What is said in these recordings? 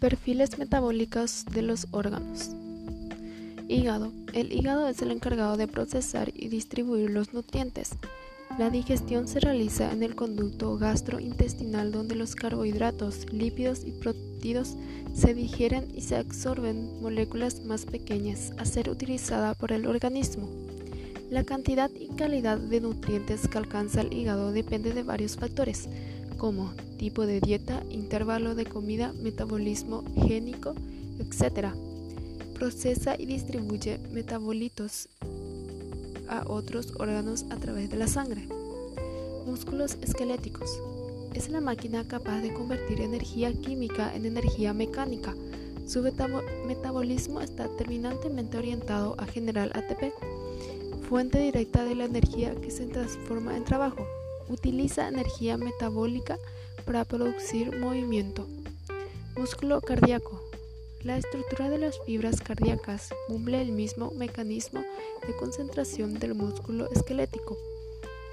Perfiles metabólicos de los órganos. Hígado. El hígado es el encargado de procesar y distribuir los nutrientes. La digestión se realiza en el conducto gastrointestinal donde los carbohidratos, lípidos y proteídos se digieren y se absorben moléculas más pequeñas a ser utilizada por el organismo. La cantidad y calidad de nutrientes que alcanza el hígado depende de varios factores, como tipo de dieta, intervalo de comida, metabolismo génico, etc. Procesa y distribuye metabolitos a otros órganos a través de la sangre. Músculos esqueléticos. Es la máquina capaz de convertir energía química en energía mecánica. Su metabolismo está terminantemente orientado a generar ATP, fuente directa de la energía que se transforma en trabajo utiliza energía metabólica para producir movimiento. Músculo cardíaco. La estructura de las fibras cardíacas cumple el mismo mecanismo de concentración del músculo esquelético.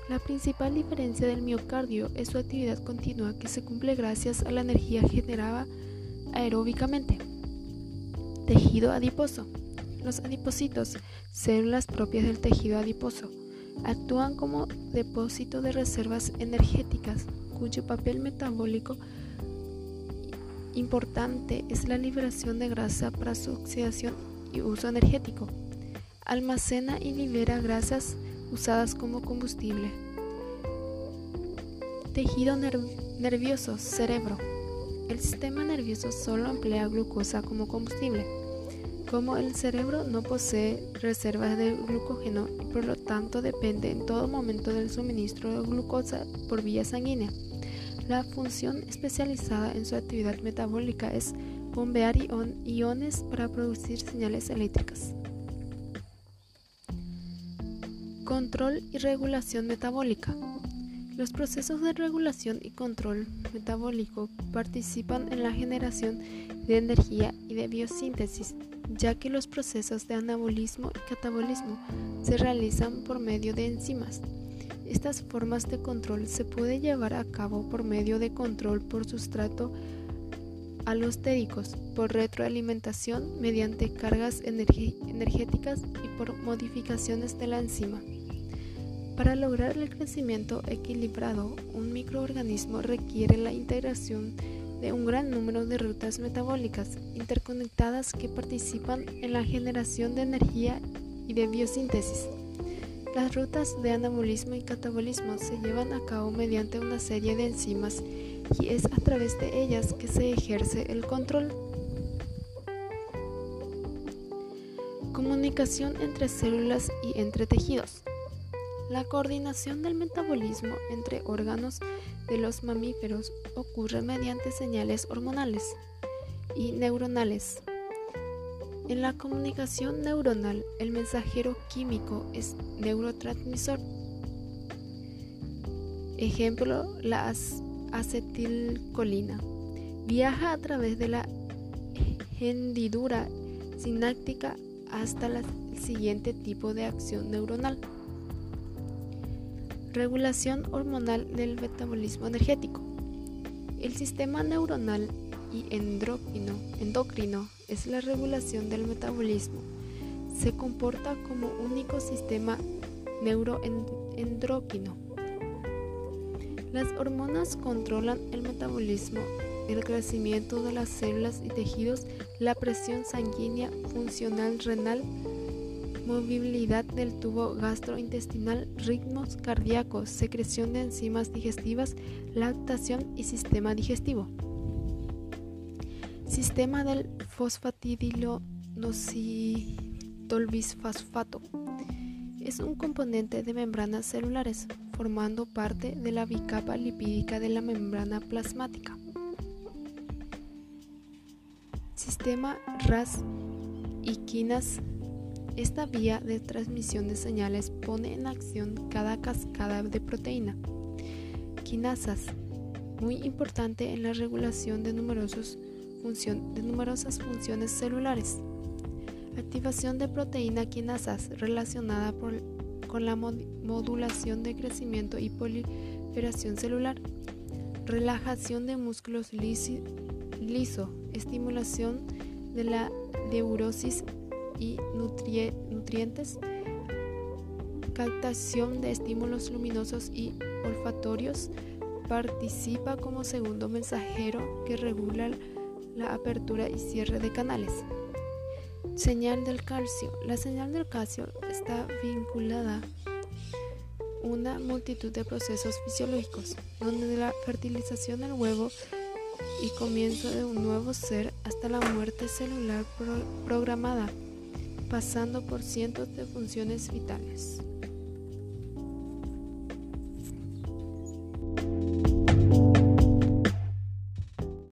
La principal diferencia del miocardio es su actividad continua que se cumple gracias a la energía generada aeróbicamente. Tejido adiposo. Los adipocitos, células propias del tejido adiposo, actúan como depósito de reservas energéticas cuyo papel metabólico importante es la liberación de grasa para su oxidación y uso energético. Almacena y libera grasas usadas como combustible. Tejido nervioso, cerebro. El sistema nervioso solo emplea glucosa como combustible. Como el cerebro no posee reservas de glucógeno y por lo tanto depende en todo momento del suministro de glucosa por vía sanguínea, la función especializada en su actividad metabólica es bombear iones para producir señales eléctricas. Control y regulación metabólica. Los procesos de regulación y control metabólico participan en la generación de energía y de biosíntesis ya que los procesos de anabolismo y catabolismo se realizan por medio de enzimas. Estas formas de control se puede llevar a cabo por medio de control por sustrato alostéricos, por retroalimentación mediante cargas energéticas y por modificaciones de la enzima. Para lograr el crecimiento equilibrado, un microorganismo requiere la integración de un gran número de rutas metabólicas interconectadas que participan en la generación de energía y de biosíntesis. Las rutas de anabolismo y catabolismo se llevan a cabo mediante una serie de enzimas y es a través de ellas que se ejerce el control. Comunicación entre células y entre tejidos. La coordinación del metabolismo entre órganos de los mamíferos ocurre mediante señales hormonales y neuronales. En la comunicación neuronal, el mensajero químico es neurotransmisor. Ejemplo, la acetilcolina. Viaja a través de la hendidura sináptica hasta el siguiente tipo de acción neuronal. Regulación hormonal del metabolismo energético. El sistema neuronal y endocrino, es la regulación del metabolismo. Se comporta como único sistema neuroendocrino. Las hormonas controlan el metabolismo, el crecimiento de las células y tejidos, la presión sanguínea funcional renal, movilidad del tubo gastrointestinal, ritmos cardíacos, secreción de enzimas digestivas, lactación y sistema digestivo. Sistema del fosfatidilo bisfosfato es un componente de membranas celulares, formando parte de la bicapa lipídica de la membrana plasmática. Sistema RAS y quinas esta vía de transmisión de señales pone en acción cada cascada de proteína. Quinasas, muy importante en la regulación de, numerosas funciones celulares. Activación de proteína quinasas relacionada con la modulación de crecimiento y proliferación celular. Relajación de músculos liso estimulación de la neurosis y nutrientes, captación de estímulos luminosos y olfatorios, participa como segundo mensajero que regula la apertura y cierre de canales. Señal del calcio. La señal del calcio está vinculada a una multitud de procesos fisiológicos, donde la fertilización del huevo y comienzo de un nuevo ser hasta la muerte celular programada, pasando por cientos de funciones vitales.